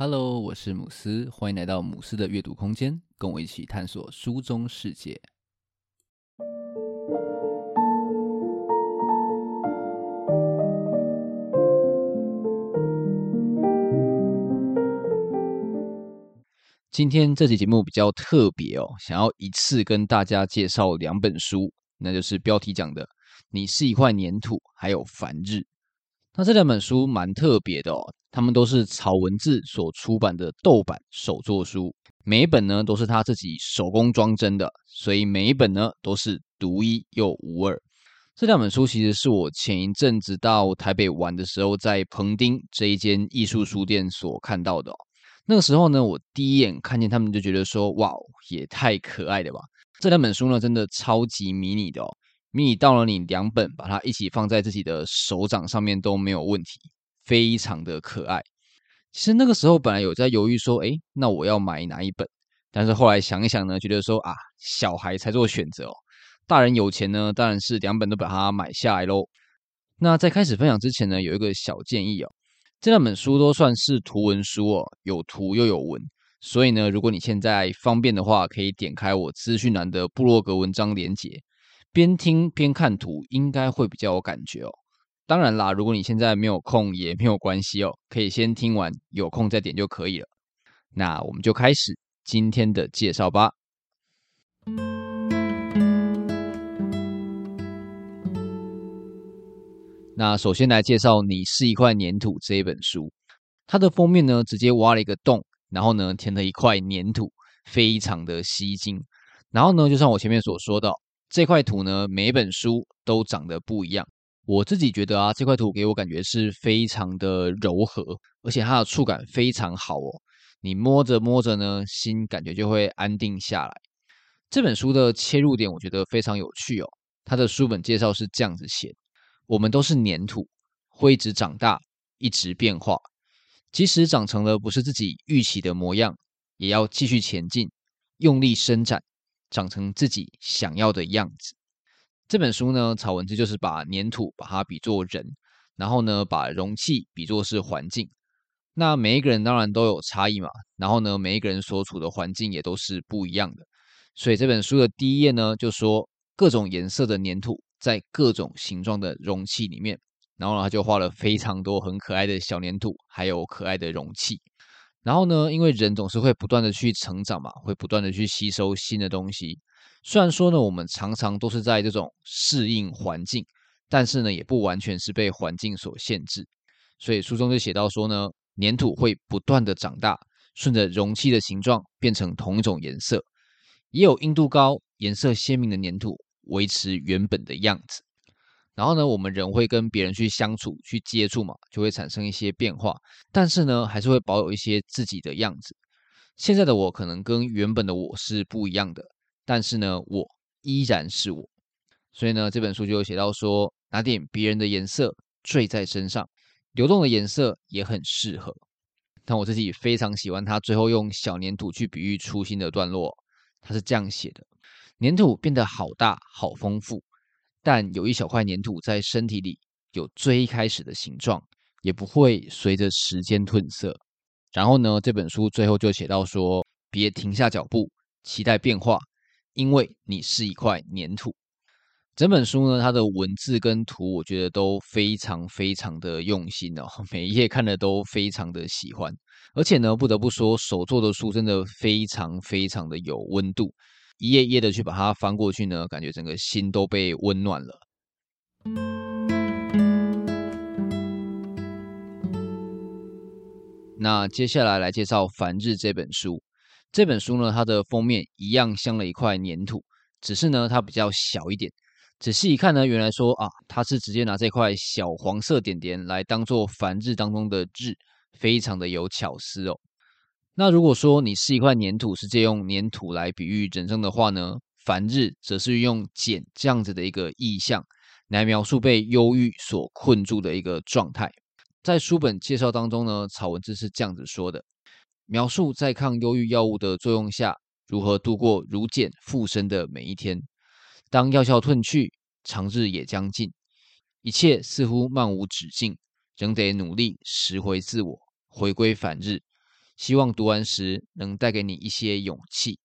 Hello，我是姆斯，欢迎来到姆斯的阅读空间，跟我一起探索书中世界。今天这期节目比较特别哦，想要一次跟大家介绍两本书，那就是标题讲的“你是一块粘土”还有“梵日”。那这两本书蛮特别的哦，他们都是草文字所出版的豆版手作书，每一本呢都是他自己手工装帧的，所以每一本呢都是独一又无二。这两本书其实是我前一阵子到台北玩的时候，在彭丁这一间艺术书店所看到的。那个时候呢，我第一眼看见他们就觉得说：“哇，也太可爱了吧！”这两本书呢，真的超级迷你的哦。迷你到了你两本把它一起放在自己的手掌上面都没有问题，非常的可爱。其实那个时候本来有在犹豫说，诶，那我要买哪一本？但是后来想一想呢，觉得说啊，小孩才做选择哦，大人有钱呢，当然是两本都把它买下来喽。那在开始分享之前呢，有一个小建议哦，这两本书都算是图文书哦，有图又有文，所以呢，如果你现在方便的话，可以点开我资讯栏的部落格文章连结。边听边看图，应该会比较有感觉哦。当然啦，如果你现在没有空也没有关系哦，可以先听完，有空再点就可以了。那我们就开始今天的介绍吧。那首先来介绍《你是一块粘土》这一本书，它的封面呢，直接挖了一个洞，然后呢，填了一块粘土，非常的吸睛。然后呢，就像我前面所说的。这块土呢，每本书都长得不一样。我自己觉得啊，这块土给我感觉是非常的柔和，而且它的触感非常好哦。你摸着摸着呢，心感觉就会安定下来。这本书的切入点我觉得非常有趣哦。它的书本介绍是这样子写：我们都是黏土，会一直长大，一直变化。即使长成了不是自己预期的模样，也要继续前进，用力伸展。长成自己想要的样子。这本书呢，草文志就是把黏土把它比作人，然后呢，把容器比作是环境。那每一个人当然都有差异嘛，然后呢，每一个人所处的环境也都是不一样的。所以这本书的第一页呢，就说各种颜色的黏土在各种形状的容器里面，然后呢，他就画了非常多很可爱的小黏土，还有可爱的容器。然后呢，因为人总是会不断的去成长嘛，会不断的去吸收新的东西。虽然说呢，我们常常都是在这种适应环境，但是呢，也不完全是被环境所限制。所以书中就写到说呢，粘土会不断的长大，顺着容器的形状变成同一种颜色。也有硬度高、颜色鲜明的粘土维持原本的样子。然后呢，我们人会跟别人去相处、去接触嘛，就会产生一些变化。但是呢，还是会保有一些自己的样子。现在的我可能跟原本的我是不一样的，但是呢，我依然是我。所以呢，这本书就有写到说，拿点别人的颜色缀在身上，流动的颜色也很适合。但我自己非常喜欢他最后用小黏土去比喻初心的段落，他是这样写的：黏土变得好大、好丰富。但有一小块粘土在身体里有最开始的形状，也不会随着时间褪色。然后呢，这本书最后就写到说：别停下脚步，期待变化，因为你是一块粘土。整本书呢，它的文字跟图，我觉得都非常非常的用心哦，每一页看的都非常的喜欢。而且呢，不得不说，手做的书真的非常非常的有温度。一页一页的去把它翻过去呢，感觉整个心都被温暖了。那接下来来介绍《梵日》这本书。这本书呢，它的封面一样镶了一块黏土，只是呢，它比较小一点。仔细一看呢，原来说啊，它是直接拿这块小黄色点点来当做梵日当中的日，非常的有巧思哦。那如果说你是一块黏土，是借用黏土来比喻人生的话呢，梵日则是用茧这样子的一个意象来描述被忧郁所困住的一个状态。在书本介绍当中呢，草文字是这样子说的：描述在抗忧郁药物的作用下，如何度过如茧附身的每一天。当药效褪去，长日也将尽，一切似乎漫无止境，仍得努力拾回自我，回归梵日。希望读完时能带给你一些勇气。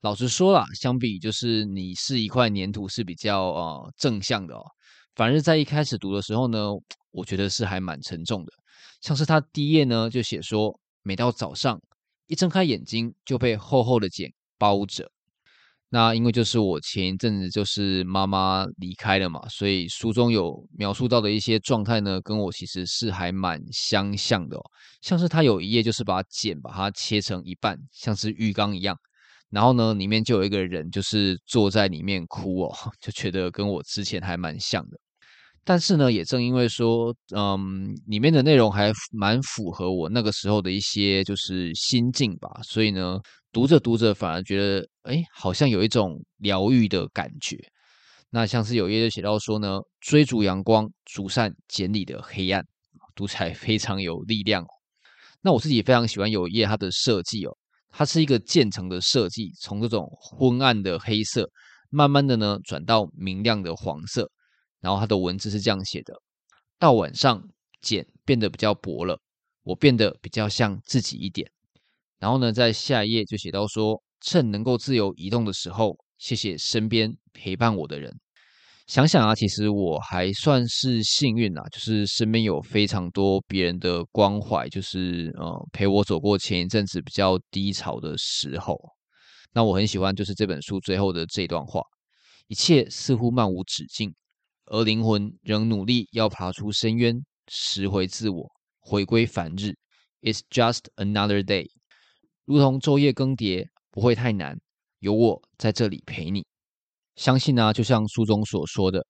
老实说啦，相比就是你是一块粘土是比较呃正向的哦，反而在一开始读的时候呢，我觉得是还蛮沉重的。像是他第一页呢就写说，每到早上一睁开眼睛就被厚厚的茧包着。那因为就是我前一阵子就是妈妈离开了嘛，所以书中有描述到的一些状态呢，跟我其实是还蛮相像的哦。像是他有一页就是把茧把它切成一半，像是浴缸一样，然后呢里面就有一个人就是坐在里面哭哦，就觉得跟我之前还蛮像的。但是呢，也正因为说，嗯，里面的内容还蛮符合我那个时候的一些就是心境吧，所以呢，读着读着反而觉得，哎，好像有一种疗愈的感觉。那像是有一页就写到说呢，追逐阳光，逐散茧里的黑暗，读起来非常有力量哦。那我自己非常喜欢有一页它的设计哦，它是一个渐层的设计，从这种昏暗的黑色，慢慢的呢转到明亮的黄色。然后它的文字是这样写的：到晚上，茧变得比较薄了，我变得比较像自己一点。然后呢，在下一页就写到说，趁能够自由移动的时候，谢谢身边陪伴我的人。想想啊，其实我还算是幸运啊，就是身边有非常多别人的关怀，就是呃陪我走过前一阵子比较低潮的时候。那我很喜欢就是这本书最后的这段话：一切似乎漫无止境。而灵魂仍努力要爬出深渊，拾回自我，回归凡日。It's just another day，如同昼夜更迭，不会太难。有我在这里陪你，相信呢、啊，就像书中所说的，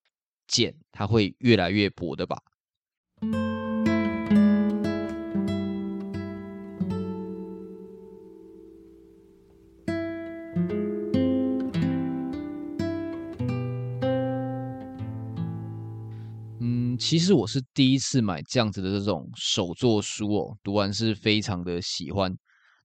茧它会越来越薄的吧。嗯其实我是第一次买这样子的这种手作书哦，读完是非常的喜欢。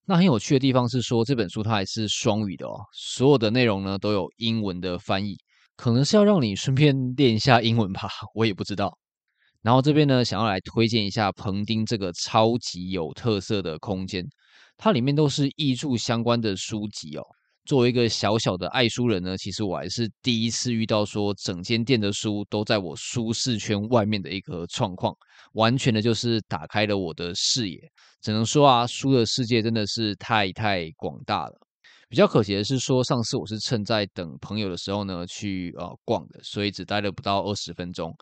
那很有趣的地方是说，这本书它还是双语的哦，所有的内容呢都有英文的翻译，可能是要让你顺便练一下英文吧，我也不知道。然后这边呢，想要来推荐一下彭丁这个超级有特色的空间，它里面都是艺术相关的书籍哦。作为一个小小的爱书人呢，其实我还是第一次遇到说整间店的书都在我舒适圈外面的一个状况，完全的就是打开了我的视野。只能说啊，书的世界真的是太太广大了。比较可惜的是说，上次我是趁在等朋友的时候呢去呃逛的，所以只待了不到二十分钟，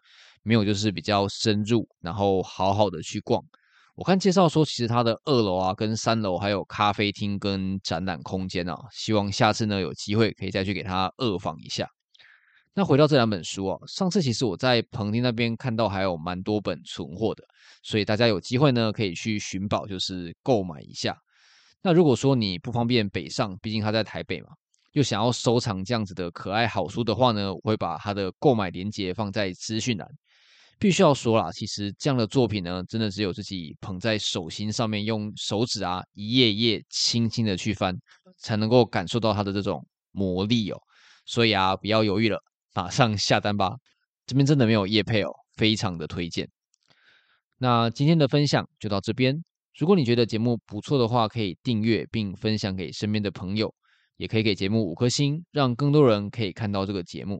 没有就是比较深入，然后好好的去逛。我看介绍说，其实它的二楼啊，跟三楼还有咖啡厅跟展览空间啊，希望下次呢有机会可以再去给它二访一下。那回到这两本书啊，上次其实我在彭丁那边看到还有蛮多本存货的，所以大家有机会呢可以去寻宝，就是购买一下。那如果说你不方便北上，毕竟他在台北嘛，又想要收藏这样子的可爱好书的话呢，我会把它的购买链接放在资讯栏。必须要说啦，其实这样的作品呢，真的只有自己捧在手心上面，用手指啊一页一页轻轻的去翻，才能够感受到它的这种魔力哦。所以啊，不要犹豫了，马上下单吧。这边真的没有夜配哦，非常的推荐。那今天的分享就到这边。如果你觉得节目不错的话，可以订阅并分享给身边的朋友，也可以给节目五颗星，让更多人可以看到这个节目。